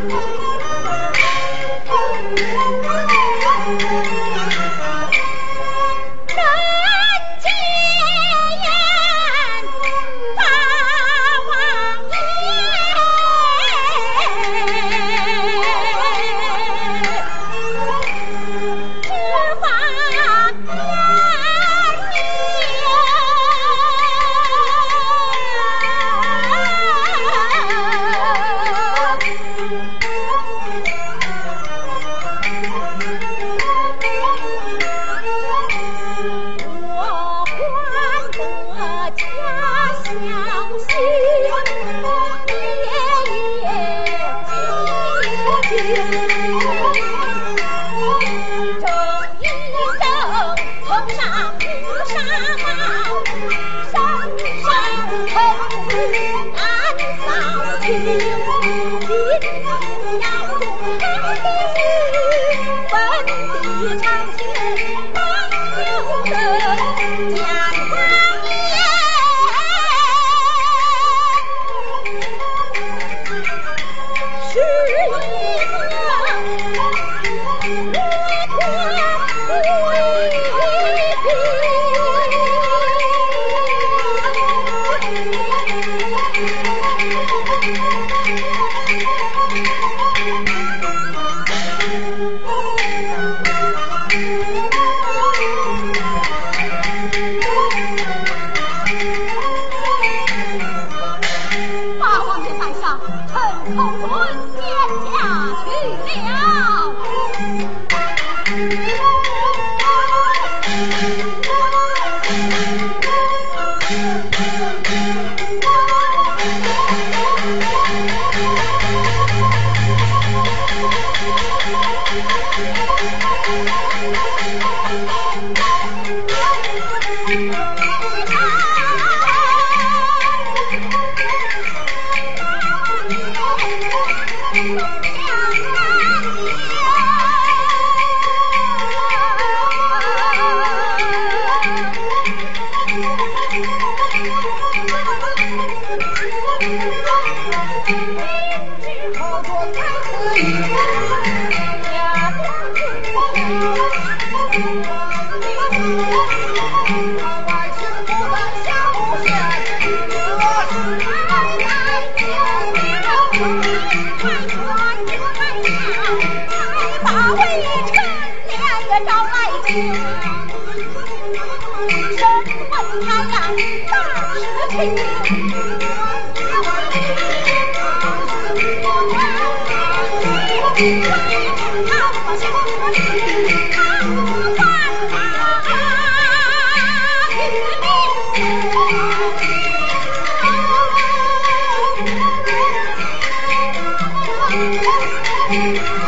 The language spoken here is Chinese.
Thank you. 今天我不比你东墙大梁啊啊啊啊到来前一声他呀大事情我一定告诉他我劝他不